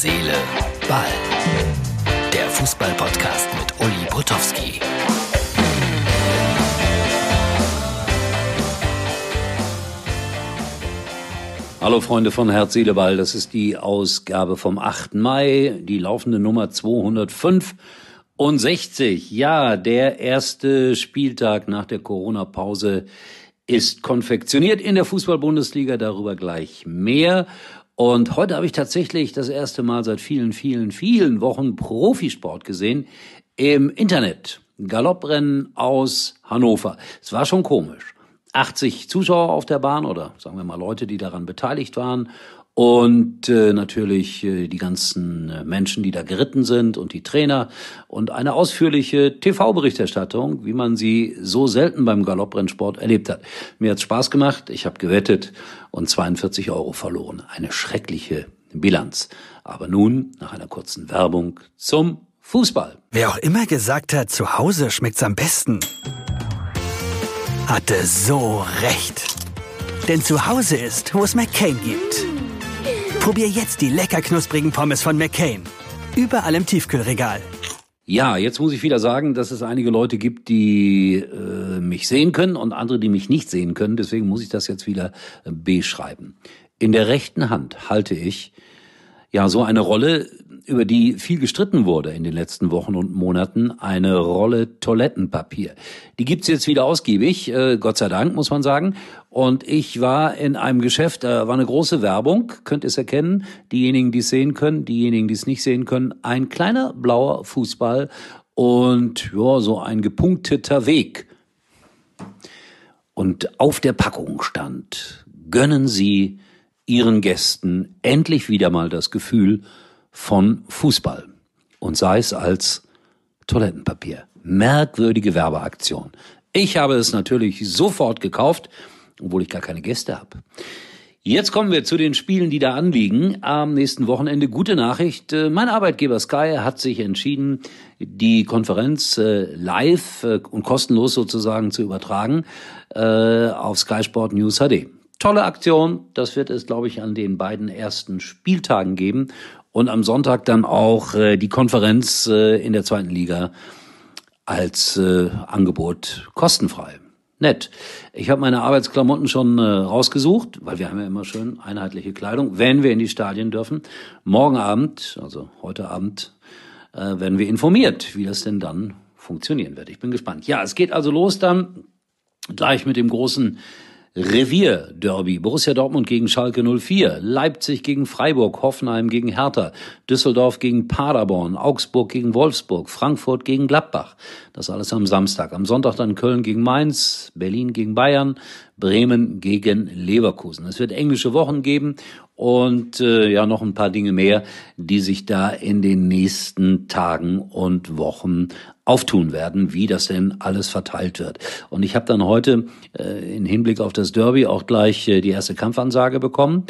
Seele, Ball. Der Fußball-Podcast mit Uli Potowski. Hallo Freunde von Herz, Seele, Ball. Das ist die Ausgabe vom 8. Mai, die laufende Nummer 265. Ja, der erste Spieltag nach der Corona-Pause ist konfektioniert in der Fußball-Bundesliga, darüber gleich mehr. Und heute habe ich tatsächlich das erste Mal seit vielen, vielen, vielen Wochen Profisport gesehen im Internet. Galopprennen aus Hannover. Es war schon komisch. 80 Zuschauer auf der Bahn oder sagen wir mal Leute, die daran beteiligt waren und äh, natürlich äh, die ganzen äh, Menschen, die da geritten sind und die Trainer und eine ausführliche TV-Berichterstattung, wie man sie so selten beim Galopprennsport erlebt hat. Mir hat's Spaß gemacht, ich habe gewettet und 42 Euro verloren. Eine schreckliche Bilanz. Aber nun, nach einer kurzen Werbung, zum Fußball. Wer auch immer gesagt hat, zu Hause schmeckt's am besten, hatte so recht. Denn zu Hause ist, wo es McCain gibt. Probier jetzt die lecker knusprigen Pommes von McCain. Überall im Tiefkühlregal. Ja, jetzt muss ich wieder sagen, dass es einige Leute gibt, die äh, mich sehen können und andere, die mich nicht sehen können. Deswegen muss ich das jetzt wieder äh, beschreiben. In der rechten Hand halte ich ja so eine Rolle, über die viel gestritten wurde in den letzten Wochen und Monaten, eine Rolle Toilettenpapier. Die gibt's jetzt wieder ausgiebig, äh, Gott sei Dank, muss man sagen. Und ich war in einem Geschäft, da war eine große Werbung, könnt ihr es erkennen, diejenigen, die es sehen können, diejenigen, die es nicht sehen können, ein kleiner blauer Fußball und ja, so ein gepunkteter Weg. Und auf der Packung stand, gönnen Sie Ihren Gästen endlich wieder mal das Gefühl, von Fußball und sei es als Toilettenpapier. Merkwürdige Werbeaktion. Ich habe es natürlich sofort gekauft, obwohl ich gar keine Gäste habe. Jetzt kommen wir zu den Spielen, die da anliegen. Am nächsten Wochenende gute Nachricht. Äh, mein Arbeitgeber Sky hat sich entschieden, die Konferenz äh, live äh, und kostenlos sozusagen zu übertragen auf Sky Sport News HD. Tolle Aktion. Das wird es, glaube ich, an den beiden ersten Spieltagen geben und am Sonntag dann auch äh, die Konferenz äh, in der zweiten Liga als äh, Angebot kostenfrei. Nett. Ich habe meine Arbeitsklamotten schon äh, rausgesucht, weil wir haben ja immer schön einheitliche Kleidung, wenn wir in die Stadien dürfen. Morgen Abend, also heute Abend, äh, werden wir informiert, wie das denn dann funktionieren wird. Ich bin gespannt. Ja, es geht also los dann gleich mit dem großen Revier-Derby. Borussia Dortmund gegen Schalke 04, Leipzig gegen Freiburg, Hoffenheim gegen Hertha, Düsseldorf gegen Paderborn, Augsburg gegen Wolfsburg, Frankfurt gegen Gladbach. Das alles am Samstag. Am Sonntag dann Köln gegen Mainz, Berlin gegen Bayern, Bremen gegen Leverkusen. Es wird englische Wochen geben und äh, ja noch ein paar Dinge mehr, die sich da in den nächsten Tagen und Wochen auftun werden, wie das denn alles verteilt wird. Und ich habe dann heute äh, in Hinblick auf das Derby auch gleich äh, die erste Kampfansage bekommen.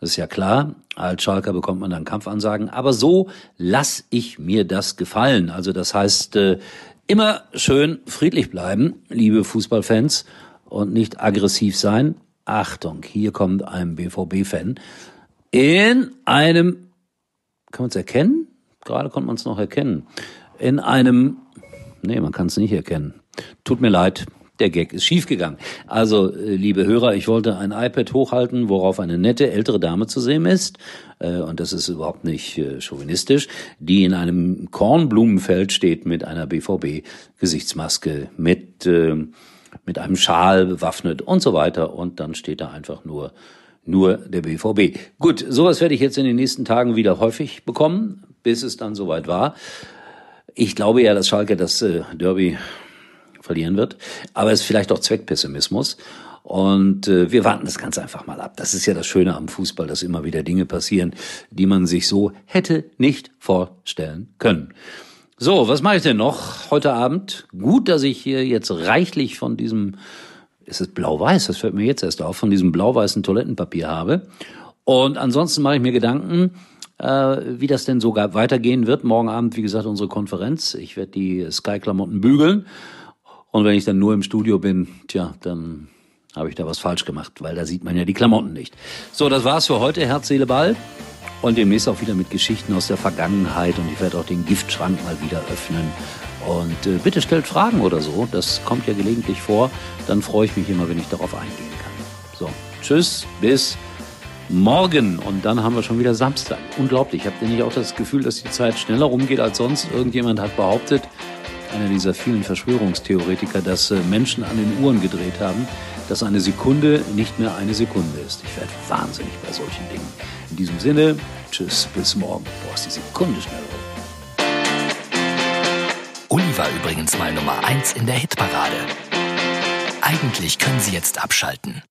Das ist ja klar, als Schalker bekommt man dann Kampfansagen. Aber so lass ich mir das gefallen. Also das heißt, äh, immer schön friedlich bleiben, liebe Fußballfans, und nicht aggressiv sein. Achtung, hier kommt ein BVB-Fan in einem, kann man es erkennen? Gerade konnte man es noch erkennen. In einem, nee, man kann es nicht erkennen. Tut mir leid, der Gag ist schiefgegangen. Also, äh, liebe Hörer, ich wollte ein iPad hochhalten, worauf eine nette ältere Dame zu sehen ist, äh, und das ist überhaupt nicht äh, chauvinistisch, die in einem Kornblumenfeld steht mit einer BVB-Gesichtsmaske, mit, mit einem Schal bewaffnet und so weiter. Und dann steht da einfach nur nur der BVB. Gut, sowas werde ich jetzt in den nächsten Tagen wieder häufig bekommen, bis es dann soweit war. Ich glaube ja, dass Schalke das äh, Derby verlieren wird, aber es ist vielleicht auch Zweckpessimismus. Und äh, wir warten das ganz einfach mal ab. Das ist ja das Schöne am Fußball, dass immer wieder Dinge passieren, die man sich so hätte nicht vorstellen können. So, was mache ich denn noch heute Abend? Gut, dass ich hier jetzt reichlich von diesem ist es blau-weiß, das fällt mir jetzt erst auf, von diesem blau-weißen Toilettenpapier habe. Und ansonsten mache ich mir Gedanken, äh, wie das denn sogar weitergehen wird. Morgen Abend, wie gesagt, unsere Konferenz. Ich werde die Sky-Klamotten bügeln. Und wenn ich dann nur im Studio bin, tja, dann habe ich da was falsch gemacht, weil da sieht man ja die Klamotten nicht. So, das war's für heute. Herz, Seele, Ball. Und demnächst auch wieder mit Geschichten aus der Vergangenheit und ich werde auch den Giftschrank mal wieder öffnen. Und äh, bitte stellt Fragen oder so, das kommt ja gelegentlich vor. Dann freue ich mich immer, wenn ich darauf eingehen kann. So, tschüss, bis morgen und dann haben wir schon wieder Samstag. Unglaublich. Habt ihr nicht auch das Gefühl, dass die Zeit schneller rumgeht als sonst? Irgendjemand hat behauptet, einer dieser vielen Verschwörungstheoretiker, dass äh, Menschen an den Uhren gedreht haben, dass eine Sekunde nicht mehr eine Sekunde ist. Ich werde wahnsinnig bei solchen Dingen. In diesem Sinne, tschüss, bis morgen. Boah, ist die Sekunde schnell rum. Uli war übrigens mal Nummer 1 in der Hitparade. Eigentlich können Sie jetzt abschalten.